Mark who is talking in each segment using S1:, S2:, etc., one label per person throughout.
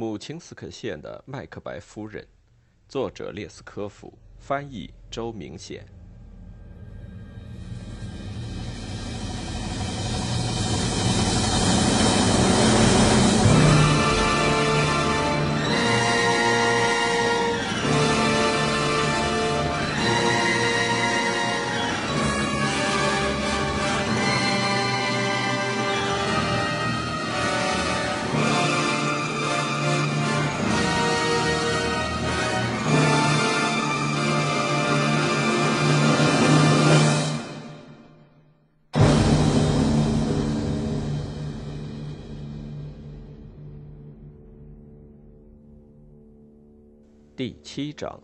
S1: 母亲斯克县的麦克白夫人，作者列斯科夫，翻译周明显。第七章，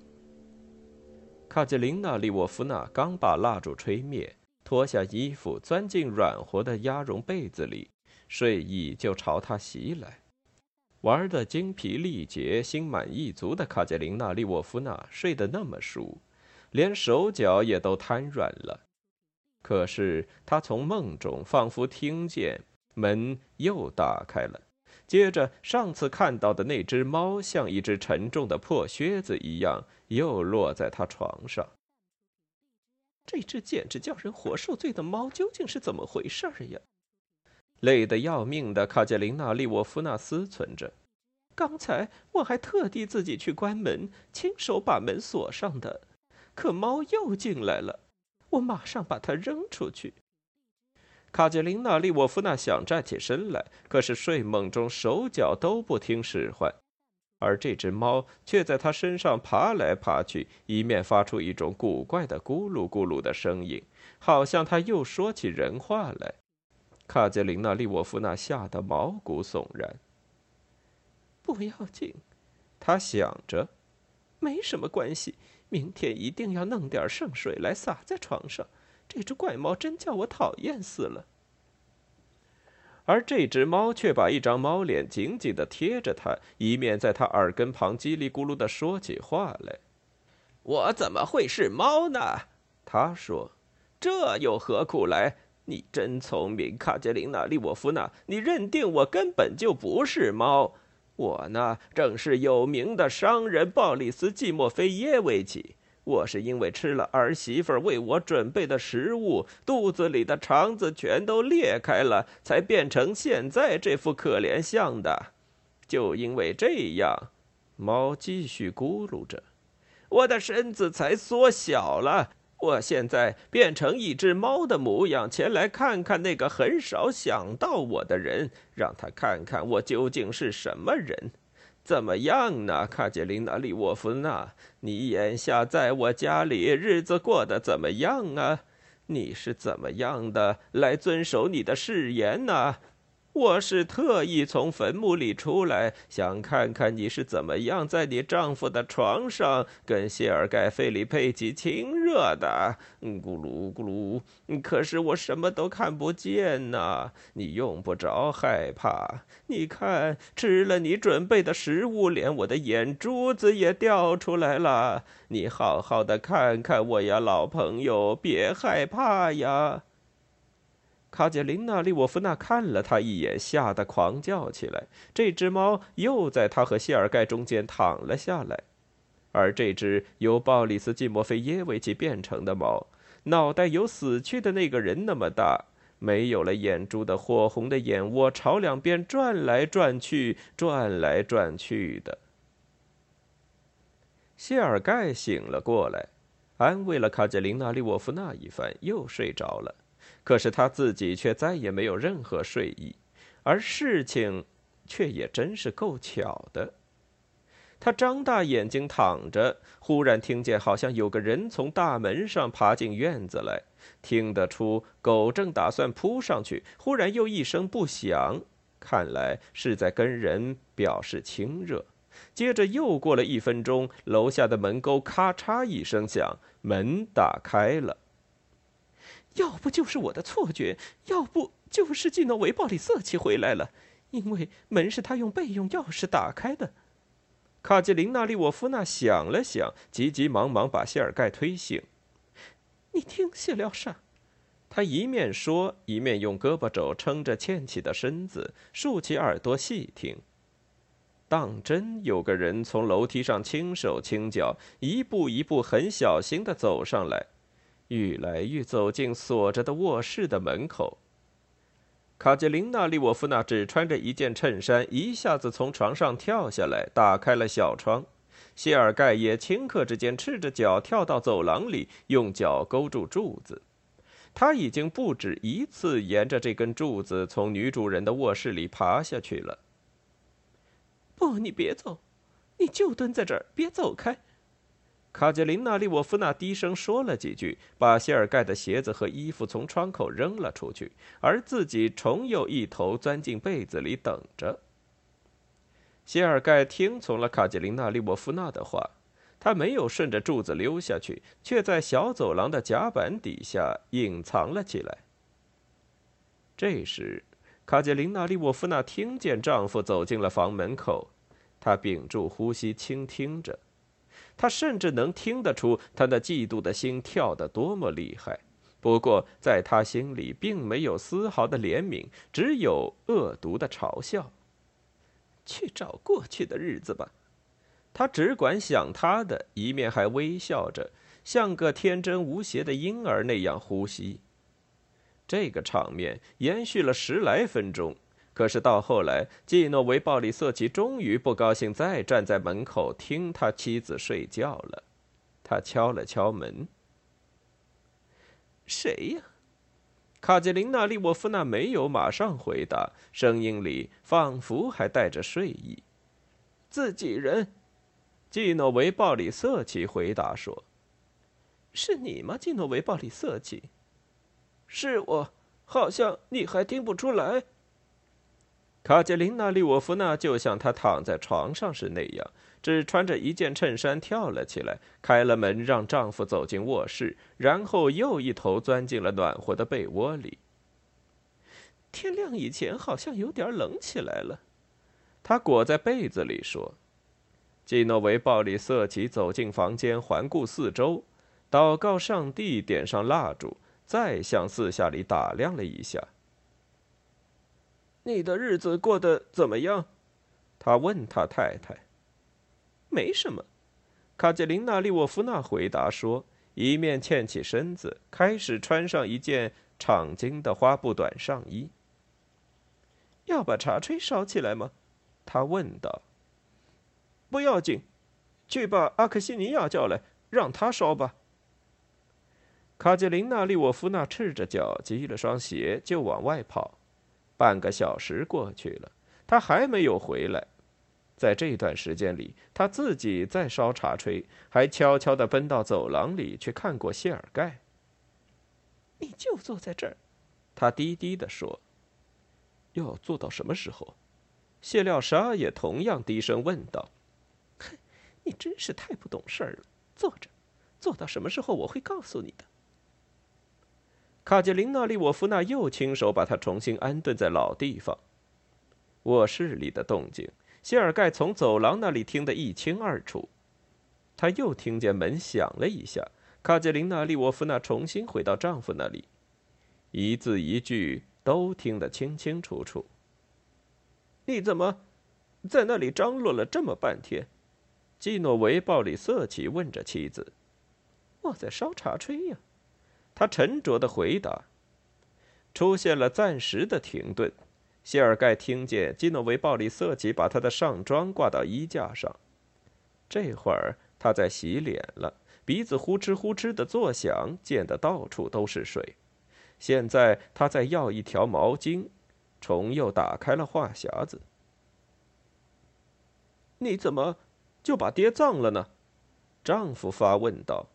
S1: 卡捷琳娜·利沃夫娜刚把蜡烛吹灭，脱下衣服，钻进软和的鸭绒被子里，睡意就朝她袭来。玩得精疲力竭、心满意足的卡捷琳娜·利沃夫娜睡得那么熟，连手脚也都瘫软了。可是她从梦中仿佛听见门又打开了。接着，上次看到的那只猫，像一只沉重的破靴子一样，又落在他床上。
S2: 这只简直叫人活受罪的猫，究竟是怎么回事呀？
S1: 累得要命的卡捷琳娜·利沃夫娜思忖着。
S2: 刚才我还特地自己去关门，亲手把门锁上的，可猫又进来了。我马上把它扔出去。
S1: 卡捷琳娜·利沃夫娜想站起身来，可是睡梦中手脚都不听使唤，而这只猫却在她身上爬来爬去，一面发出一种古怪的咕噜咕噜的声音，好像它又说起人话来。卡捷琳娜·利沃夫娜吓得毛骨悚然。
S2: 不要紧，
S1: 她想着，
S2: 没什么关系。明天一定要弄点圣水来洒在床上。这只怪猫真叫我讨厌死了。
S1: 而这只猫却把一张猫脸紧紧地贴着它，一面在它耳根旁叽里咕噜地说起话来。
S3: 我怎么会是猫呢？
S1: 他说：“
S3: 这又何苦来？你真聪明，卡捷琳娜·利沃夫娜，你认定我根本就不是猫。我呢，正是有名的商人鲍里斯·季莫菲耶维奇。”我是因为吃了儿媳妇为我准备的食物，肚子里的肠子全都裂开了，才变成现在这副可怜相的。就因为这样，猫继续咕噜着，我的身子才缩小了。我现在变成一只猫的模样，前来看看那个很少想到我的人，让他看看我究竟是什么人。怎么样呢，卡捷琳娜·利沃夫娜？你眼下在我家里日子过得怎么样啊？你是怎么样的来遵守你的誓言呢？我是特意从坟墓里出来，想看看你是怎么样在你丈夫的床上跟谢尔盖·费里佩奇亲热的。咕噜咕噜，可是我什么都看不见呐！你用不着害怕，你看，吃了你准备的食物，连我的眼珠子也掉出来了。你好好的看看我呀，老朋友，别害怕呀。
S1: 卡捷琳娜·利沃夫娜看了他一眼，吓得狂叫起来。这只猫又在他和谢尔盖中间躺了下来，而这只由鲍里斯·季莫菲耶维奇变成的猫，脑袋有死去的那个人那么大，没有了眼珠的火红的眼窝朝两边转来转去，转来转去的。谢尔盖醒了过来，安慰了卡捷琳娜·利沃夫娜一番，又睡着了。可是他自己却再也没有任何睡意，而事情却也真是够巧的。他张大眼睛躺着，忽然听见好像有个人从大门上爬进院子来，听得出狗正打算扑上去，忽然又一声不响，看来是在跟人表示亲热。接着又过了一分钟，楼下的门钩咔嚓一声响，门打开了。
S2: 要不就是我的错觉，要不就是季诺维·鲍里瑟奇回来了，因为门是他用备用钥匙打开的。
S1: 卡捷琳娜·利沃夫娜想了想，急急忙忙把谢尔盖推醒。
S2: 你听，谢廖沙。
S1: 他一面说，一面用胳膊肘撑着欠起的身子，竖起耳朵细听。当真有个人从楼梯上轻手轻脚、一步一步很小心地走上来，愈来愈走进锁着的卧室的门口。卡捷琳娜·利沃夫娜只穿着一件衬衫，一下子从床上跳下来，打开了小窗。谢尔盖也顷刻之间赤着脚跳到走廊里，用脚勾住柱子。他已经不止一次沿着这根柱子从女主人的卧室里爬下去了。
S2: 不，你别走，你就蹲在这儿，别走开。
S1: 卡捷琳娜·利沃夫娜低声说了几句，把谢尔盖的鞋子和衣服从窗口扔了出去，而自己重又一头钻进被子里等着。谢尔盖听从了卡捷琳娜·利沃夫娜的话。他没有顺着柱子溜下去，却在小走廊的甲板底下隐藏了起来。这时，卡捷琳娜·利沃夫娜听见丈夫走进了房门口，她屏住呼吸倾听着，他甚至能听得出他那嫉妒的心跳得多么厉害。不过，在他心里并没有丝毫的怜悯，只有恶毒的嘲笑。
S2: 去找过去的日子吧。
S1: 他只管想他的，一面还微笑着，像个天真无邪的婴儿那样呼吸。这个场面延续了十来分钟，可是到后来，季诺维·鲍里瑟奇终于不高兴再站在门口听他妻子睡觉了。他敲了敲门。
S2: 谁呀？
S1: 卡捷琳娜·利沃夫娜没有马上回答，声音里仿佛还带着睡意。
S2: 自己人。
S1: 季诺维·鲍里瑟奇回答说：“
S2: 是你吗，季诺维·鲍里瑟奇？是我，好像你还听不出来。”
S1: 卡捷琳娜·利沃夫娜就像她躺在床上时那样，只穿着一件衬衫跳了起来，开了门让丈夫走进卧室，然后又一头钻进了暖和的被窝里。
S2: 天亮以前好像有点冷起来了，
S1: 她裹在被子里说。基诺维·鲍里瑟奇走进房间，环顾四周，祷告上帝，点上蜡烛，再向四下里打量了一下。
S2: 你的日子过得怎么样？
S1: 他问他太太。
S2: 没什么，
S1: 卡捷琳娜·利沃夫娜回答说，一面欠起身子，开始穿上一件敞襟的花布短上衣。
S2: 要把茶炊烧起来吗？
S1: 他问道。
S2: 不要紧，去把阿克西尼亚叫来，让他烧吧。
S1: 卡捷琳娜·利沃夫娜赤着脚，系了双鞋就往外跑。半个小时过去了，他还没有回来。在这段时间里，他自己在烧茶炊，还悄悄地奔到走廊里去看过谢尔盖。
S2: 你就坐在这儿，
S1: 他低低地说。要坐到什么时候？谢廖沙也同样低声问道。
S2: 哼你真是太不懂事儿了！坐着，坐到什么时候我会告诉你的。
S1: 卡捷琳娜·利沃夫娜又亲手把他重新安顿在老地方。卧室里的动静，谢尔盖从走廊那里听得一清二楚。他又听见门响了一下，卡捷琳娜·利沃夫娜重新回到丈夫那里，一字一句都听得清清楚楚。
S2: 你怎么在那里张罗了这么半天？
S1: 基诺维·鲍里瑟奇问着妻子：“
S2: 我在烧茶炊呀。”
S1: 他沉着的回答。出现了暂时的停顿。谢尔盖听见基诺维·鲍里瑟奇把他的上装挂到衣架上。这会儿他在洗脸了，鼻子呼哧呼哧的作响，溅得到处都是水。现在他在要一条毛巾，重又打开了话匣子。
S2: 你怎么？就把爹葬了呢？
S1: 丈夫发问道。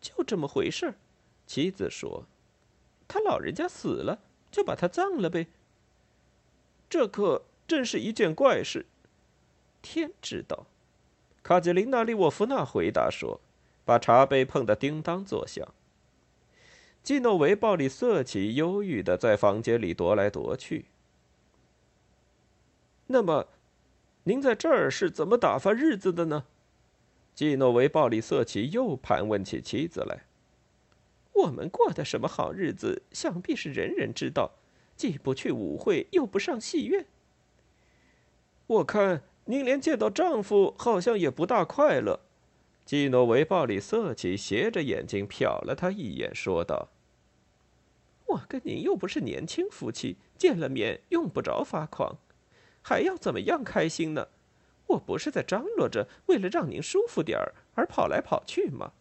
S2: 就这么回事妻子说。他老人家死了，就把他葬了呗。这可真是一件怪事。天知道。
S1: 卡捷琳娜·利沃夫娜回答说，把茶杯碰得叮当作响。基诺维·鲍里瑟奇忧郁的在房间里踱来踱去。
S2: 那么。您在这儿是怎么打发日子的呢？
S1: 季诺维·鲍里瑟奇又盘问起妻子来。
S2: 我们过的什么好日子，想必是人人知道。既不去舞会，又不上戏院。我看您连见到丈夫好像也不大快乐。”
S1: 基诺维鲍里瑟奇斜着眼睛瞟了他一眼，说道：“
S2: 我跟您又不是年轻夫妻，见了面用不着发狂，还要怎么样开心呢？我不是在张罗着为了让您舒服点儿而跑来跑去吗？”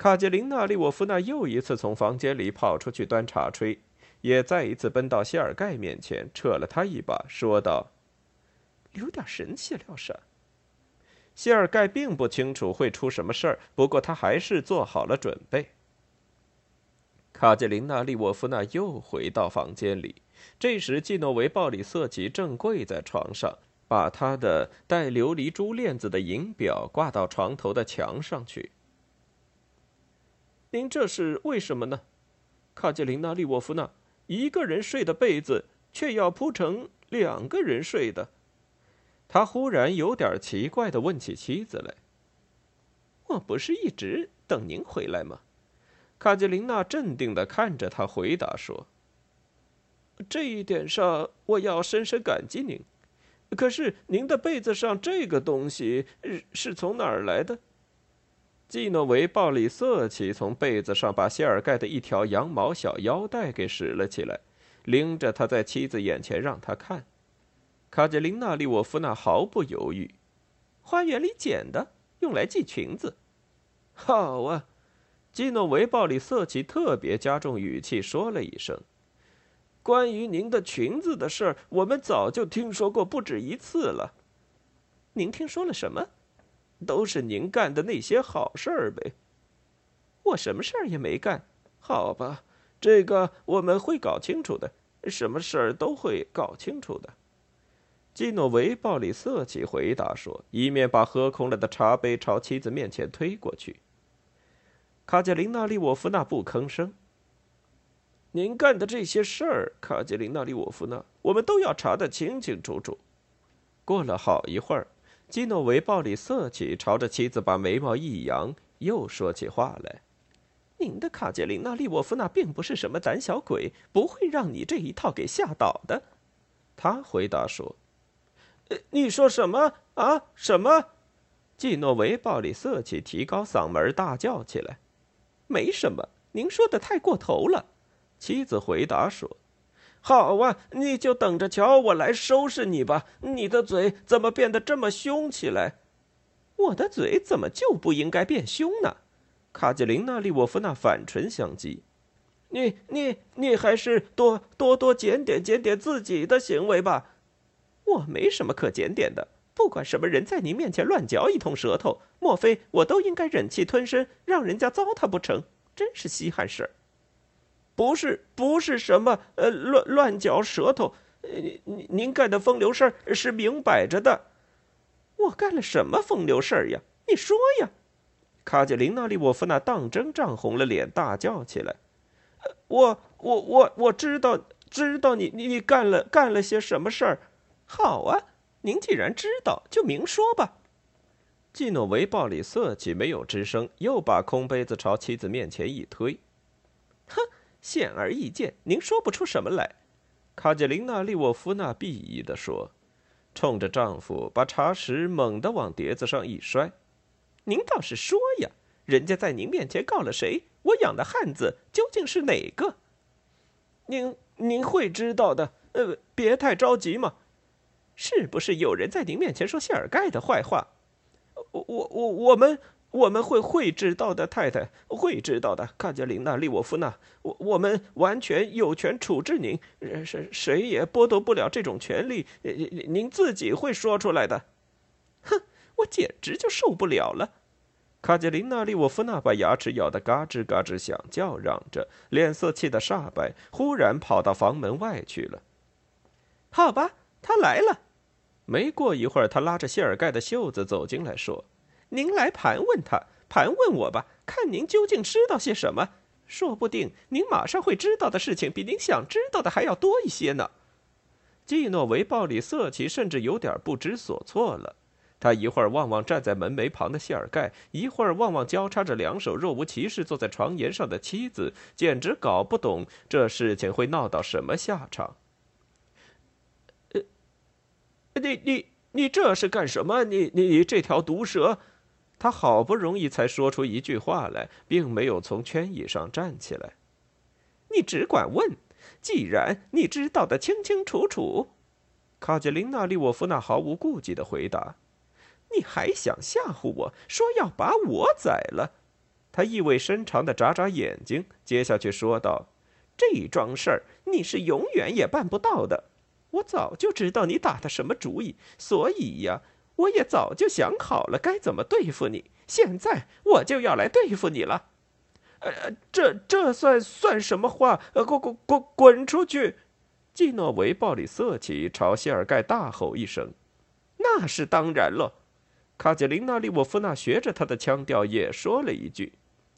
S1: 卡捷琳娜·利沃夫娜又一次从房间里跑出去端茶炊，也再一次奔到谢尔盖面前，扯了他一把，说道：“
S2: 留点神气了啥？”
S1: 谢尔盖并不清楚会出什么事儿，不过他还是做好了准备。卡捷琳娜·利沃夫娜又回到房间里，这时季诺维鲍里瑟奇正跪在床上，把他的带琉璃珠链子的银表挂到床头的墙上去。
S2: 您这是为什么呢？卡捷琳娜·利沃夫娜，一个人睡的被子却要铺成两个人睡的。
S1: 他忽然有点奇怪的问起妻子来：“
S2: 我不是一直等您回来吗？”
S1: 卡捷琳娜镇定的看着他，回答说：“
S2: 这一点上我要深深感激您。可是您的被子上这个东西是从哪儿来的？”
S1: 季诺维·鲍里瑟奇从被子上把谢尔盖的一条羊毛小腰带给拾了起来，拎着他在妻子眼前让他看。卡捷琳娜·利沃夫娜毫不犹豫：“
S2: 花园里捡的，用来系裙子。”
S1: 好啊，季诺维·鲍里瑟奇特别加重语气说了一声：“
S2: 关于您的裙子的事儿，我们早就听说过不止一次了。
S1: 您听说了什么？
S2: 都是您干的那些好事儿呗。
S1: 我什么事儿也没干。
S2: 好吧，这个我们会搞清楚的，什么事儿都会搞清楚的。”
S1: 基诺维·鲍里瑟奇回答说，一面把喝空了的茶杯朝妻子面前推过去。卡捷琳娜·利沃夫娜不吭声。
S2: 您干的这些事儿，卡捷琳娜·利沃夫娜，我们都要查得清清楚楚。
S1: 过了好一会儿，基诺维·鲍里瑟奇朝着妻子把眉毛一扬，又说起话来：“
S2: 您的卡捷琳娜·利沃夫娜并不是什么胆小鬼，不会让你这一套给吓倒的。”
S1: 他回答说。
S2: 呃你说什么啊？什么？
S1: 季诺维·鲍里瑟奇提高嗓门大叫起来：“
S2: 没什么，您说的太过头了。”
S1: 妻子回答说：“
S2: 好啊，你就等着瞧我来收拾你吧。你的嘴怎么变得这么凶起来？
S1: 我的嘴怎么就不应该变凶呢？”卡捷琳娜·利沃夫娜反唇相讥：“
S2: 你、你、你还是多多多检点检点自己的行为吧。”
S1: 我没什么可检点的，不管什么人在您面前乱嚼一通舌头，莫非我都应该忍气吞声，让人家糟蹋不成？真是稀罕事儿！
S2: 不是，不是什么呃乱乱嚼舌头，您您干的风流事儿是明摆着的。
S1: 我干了什么风流事儿呀？你说呀！卡捷琳娜·利沃夫娜当真涨红了脸，大叫起来：“
S2: 我我我我知道，知道你你你干了干了些什么事儿。”
S1: 好啊，您既然知道，就明说吧。季诺维·鲍里瑟奇没有吱声，又把空杯子朝妻子面前一推。
S2: 哼，显而易见，您说不出什么来。
S1: 卡捷琳娜·利沃夫娜鄙夷地说，冲着丈夫把茶匙猛地往碟子上一摔。
S2: 您倒是说呀，人家在您面前告了谁？我养的汉子究竟是哪个？您您会知道的。呃，别太着急嘛。
S1: 是不是有人在您面前说谢尔盖的坏话？
S2: 我我我我们我们会会知道的，太太会知道的。卡捷琳娜·利沃夫娜，我我们完全有权处置您，谁谁也剥夺不了这种权利。您自己会说出来的。
S1: 哼，我简直就受不了了！卡捷琳娜·利沃夫娜把牙齿咬得嘎吱嘎吱响，叫嚷着，脸色气得煞白，忽然跑到房门外去了。
S2: 好吧，他来了。
S1: 没过一会儿，他拉着谢尔盖的袖子走进来，说：“
S2: 您来盘问他，盘问我吧，看您究竟知道些什么。说不定您马上会知道的事情，比您想知道的还要多一些呢。”
S1: 季诺维·鲍里瑟奇甚至有点不知所措了。他一会儿望望站在门楣旁的谢尔盖，一会儿望望交叉着两手、若无其事坐在床沿上的妻子，简直搞不懂这事情会闹到什么下场。
S2: 你你你这是干什么？你你你这条毒蛇！
S1: 他好不容易才说出一句话来，并没有从圈椅上站起来。
S2: 你只管问，既然你知道的清清楚楚，
S1: 卡捷琳娜·利沃夫娜毫无顾忌的回答：“
S2: 你还想吓唬我说要把我宰了？”
S1: 他意味深长的眨眨眼睛，接下去说道：“
S2: 这桩事儿你是永远也办不到的。我早就知道你打的什么主意，所以呀。”我也早就想好了该怎么对付你，现在我就要来对付你了。呃，这这算算什么话？呃，滚滚滚滚出去！
S1: 季诺维·鲍里瑟奇朝谢尔盖大吼一声：“
S2: 那是当然了。”
S1: 卡捷琳娜·利沃夫娜学着他的腔调也说了一句。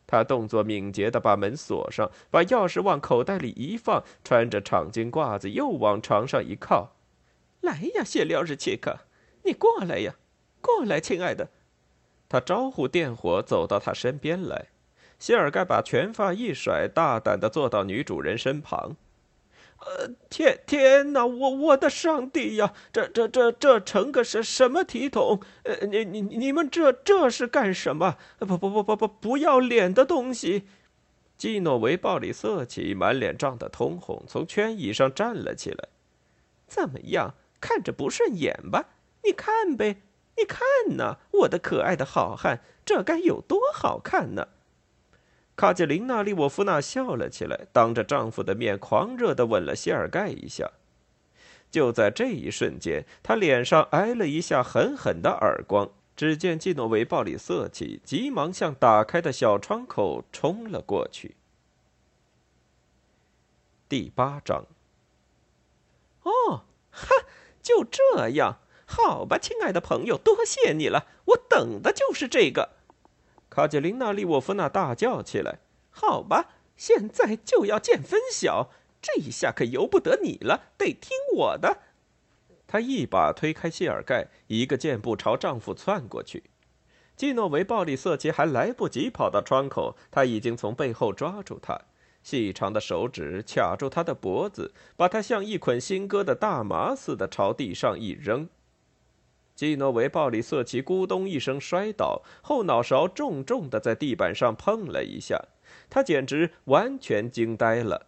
S1: 他动作敏捷地把门锁上，把钥匙往口袋里一放，穿着长巾褂子又往床上一靠：“
S2: 来呀，谢廖日切克。”你过来呀，过来，亲爱的。
S1: 他招呼电火走到他身边来。谢尔盖把拳发一甩，大胆地坐到女主人身旁。
S2: 呃，天天哪，我我的上帝呀！这这这这成个什什么体统？呃，你你你们这这是干什么？不不不不不，不要脸的东西！
S1: 基诺维·鲍里瑟奇满脸涨得通红，从圈椅上站了起来。
S2: 怎么样，看着不顺眼吧？你看呗，你看呐，我的可爱的好汉，这该有多好看呢！
S1: 卡捷琳娜·利沃夫娜笑了起来，当着丈夫的面狂热地吻了谢尔盖一下。就在这一瞬间，她脸上挨了一下狠狠的耳光。只见季诺维·鲍里瑟奇急忙向打开的小窗口冲了过去。第八章。
S2: 哦，哈，就这样。好吧，亲爱的朋友，多谢你了，我等的就是这个。
S1: 卡捷琳娜·利沃夫娜大叫起来：“
S2: 好吧，现在就要见分晓，这一下可由不得你了，得听我的。”
S1: 她一把推开谢尔盖，一个箭步朝丈夫窜过去。基诺维·鲍里瑟奇还来不及跑到窗口，他已经从背后抓住他，细长的手指卡住他的脖子，把他像一捆新割的大麻似的朝地上一扔。基诺维·鲍里瑟奇咕咚一声摔倒，后脑勺重重的在地板上碰了一下，他简直完全惊呆了。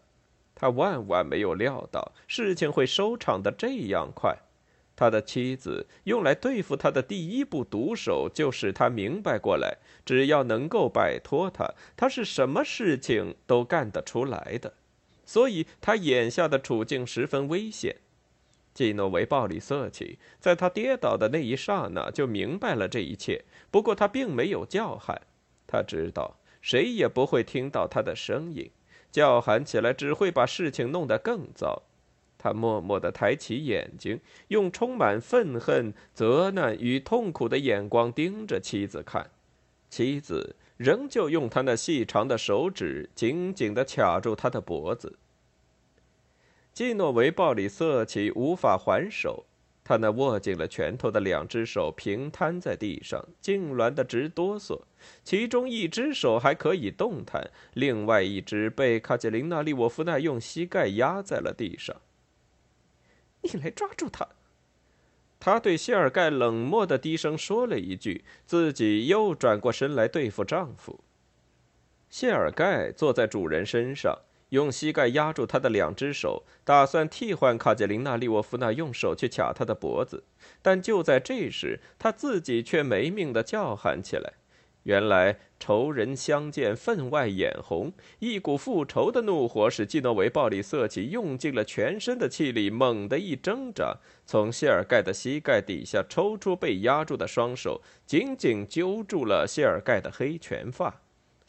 S1: 他万万没有料到事情会收场的这样快。他的妻子用来对付他的第一步毒手，就使他明白过来：只要能够摆脱他，他是什么事情都干得出来的。所以，他眼下的处境十分危险。基诺维·暴力色气在他跌倒的那一刹那就明白了这一切，不过他并没有叫喊。他知道谁也不会听到他的声音，叫喊起来只会把事情弄得更糟。他默默地抬起眼睛，用充满愤恨、责难与痛苦的眼光盯着妻子看。妻子仍旧用他那细长的手指紧紧地卡住他的脖子。基诺维·鲍里瑟奇无法还手，他那握紧了拳头的两只手平摊在地上，痉挛得直哆嗦。其中一只手还可以动弹，另外一只被卡捷琳娜·利沃夫娜用膝盖压在了地上。
S2: 你来抓住他！
S1: 他对谢尔盖冷漠的低声说了一句，自己又转过身来对付丈夫。谢尔盖坐在主人身上。用膝盖压住他的两只手，打算替换卡捷琳娜·利沃夫娜用手去卡他的脖子，但就在这时，他自己却没命地叫喊起来。原来仇人相见，分外眼红，一股复仇的怒火使基诺维·鲍里瑟奇用尽了全身的气力，猛地一挣扎，从谢尔盖的膝盖底下抽出被压住的双手，紧紧揪住了谢尔盖的黑拳发。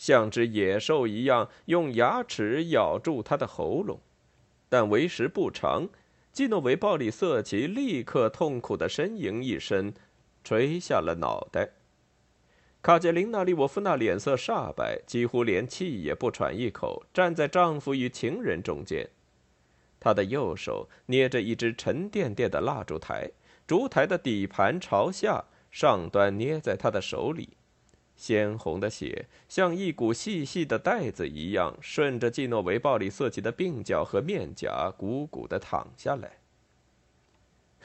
S1: 像只野兽一样用牙齿咬住他的喉咙，但为时不长。基诺维·鲍里瑟奇立刻痛苦地呻吟一声，垂下了脑袋。卡捷琳娜·利沃夫娜脸色煞白，几乎连气也不喘一口，站在丈夫与情人中间。她的右手捏着一只沉甸甸的蜡烛台，烛台的底盘朝下，上端捏在她的手里。鲜红的血像一股细细的带子一样，顺着季诺维·鲍里瑟奇的鬓角和面颊鼓鼓的淌下来。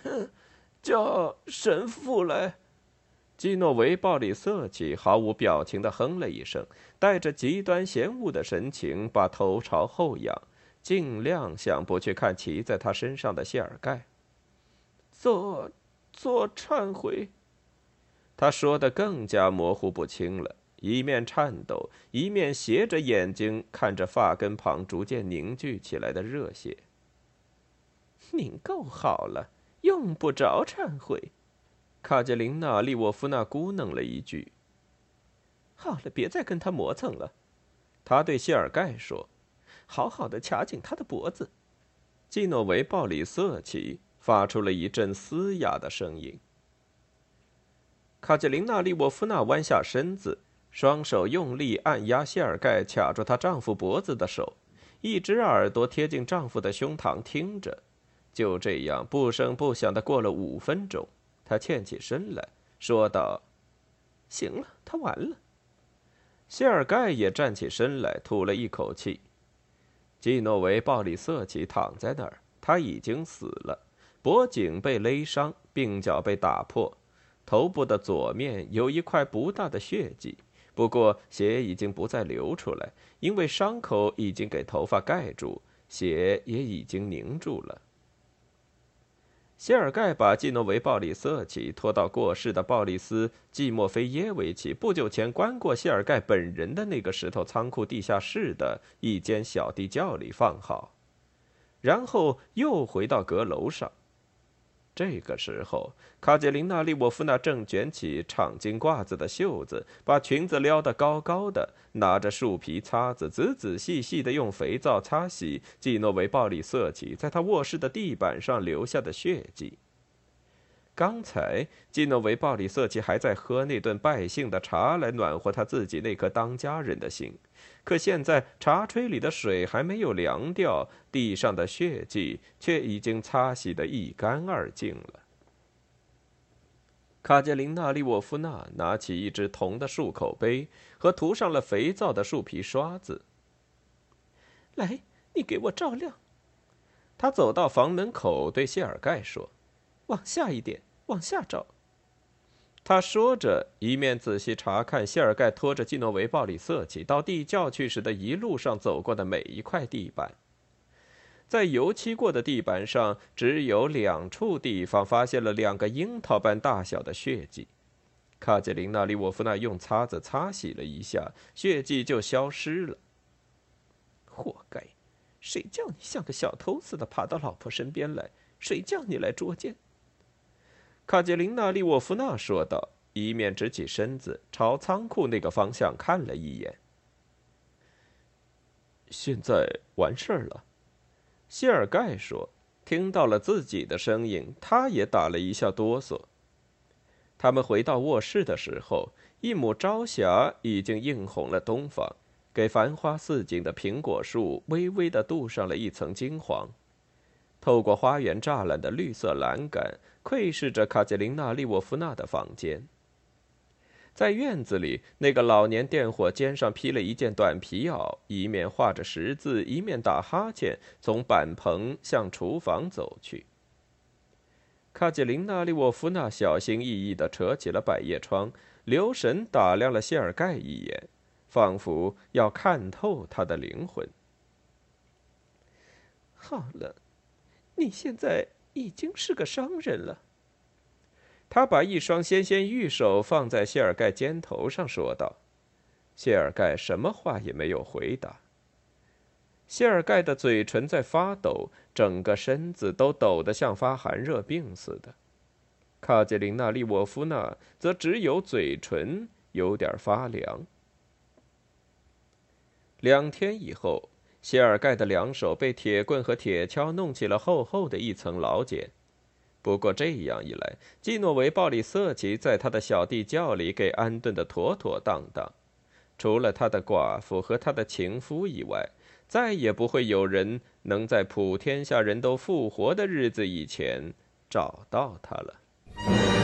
S2: 哼，
S3: 叫神父来。
S1: 基诺维·鲍里瑟奇毫无表情地哼了一声，带着极端嫌恶的神情，把头朝后仰，尽量想不去看骑在他身上的谢尔盖。
S3: 做，做忏悔。
S1: 他说的更加模糊不清了，一面颤抖，一面斜着眼睛看着发根旁逐渐凝聚起来的热血。
S2: 您够好了，用不着忏悔。
S1: 卡捷琳娜·利沃夫娜咕哝了一句：“
S2: 好了，别再跟他磨蹭了。”
S1: 他对谢尔盖说：“
S2: 好好的卡紧他的脖子。”
S1: 基诺维·鲍里瑟奇发出了一阵嘶哑的声音。卡捷琳娜·利沃夫娜弯下身子，双手用力按压谢尔盖卡住她丈夫脖子的手，一只耳朵贴近丈夫的胸膛听着。就这样不声不响的过了五分钟。他欠起身来说道：“
S2: 行了，他完了。”
S1: 谢尔盖也站起身来，吐了一口气。基诺维·鲍里瑟奇躺在那儿，他已经死了，脖颈被勒伤，鬓角被打破，头部的左面有一块不大的血迹，不过血已经不再流出来，因为伤口已经给头发盖住，血也已经凝住了。谢尔盖把季诺维·鲍里瑟奇拖到过世的鲍里斯·季莫菲耶维奇不久前关过谢尔盖本人的那个石头仓库地下室的一间小地窖里放好，然后又回到阁楼上。这个时候，卡捷琳娜·利沃夫娜正卷起长襟褂子的袖子，把裙子撩得高高的，拿着树皮擦子，仔仔细细地用肥皂擦洗季诺维·鲍里色起在她卧室的地板上留下的血迹。刚才，基诺维·鲍里瑟奇还在喝那顿败兴的茶来暖和他自己那颗当家人的心，可现在茶炊里的水还没有凉掉，地上的血迹却已经擦洗得一干二净了。卡捷琳娜·利沃夫娜拿起一只铜的漱口杯和涂上了肥皂的树皮刷子。
S2: 来，你给我照亮。
S1: 他走到房门口，对谢尔盖说：“
S2: 往下一点。”往下找。
S1: 他说着，一面仔细查看谢尔盖拖着基诺维·鲍里瑟奇到地窖去时的一路上走过的每一块地板。在油漆过的地板上，只有两处地方发现了两个樱桃般大小的血迹。卡捷琳娜·利沃夫娜用擦子擦洗了一下，血迹就消失了。
S2: 活该！谁叫你像个小偷似的爬到老婆身边来？谁叫你来捉奸？
S1: 卡捷琳娜·利沃夫娜说道，一面直起身子朝仓库那个方向看了一眼。现在完事儿了，谢尔盖说。听到了自己的声音，他也打了一下哆嗦。他们回到卧室的时候，一抹朝霞已经映红了东方，给繁花似锦的苹果树微微的镀上了一层金黄。透过花园栅栏的绿色栏杆，窥视着卡捷琳娜·利沃夫娜的房间。在院子里，那个老年电火肩上披了一件短皮袄，一面画着十字，一面打哈欠，从板棚向厨房走去。卡捷琳娜·利沃夫娜小心翼翼地扯起了百叶窗，留神打量了谢尔盖一眼，仿佛要看透他的灵魂。
S2: 好了。你现在已经是个商人了。
S1: 他把一双纤纤玉手放在谢尔盖肩头上，说道：“谢尔盖什么话也没有回答。谢尔盖的嘴唇在发抖，整个身子都抖得像发寒热病似的。卡捷琳娜·利沃夫娜则只有嘴唇有点发凉。两天以后。”谢尔盖的两手被铁棍和铁锹弄起了厚厚的一层老茧。不过这样一来，基诺维·鲍里瑟奇在他的小地窖里给安顿的妥妥当当。除了他的寡妇和他的情夫以外，再也不会有人能在普天下人都复活的日子以前找到他了。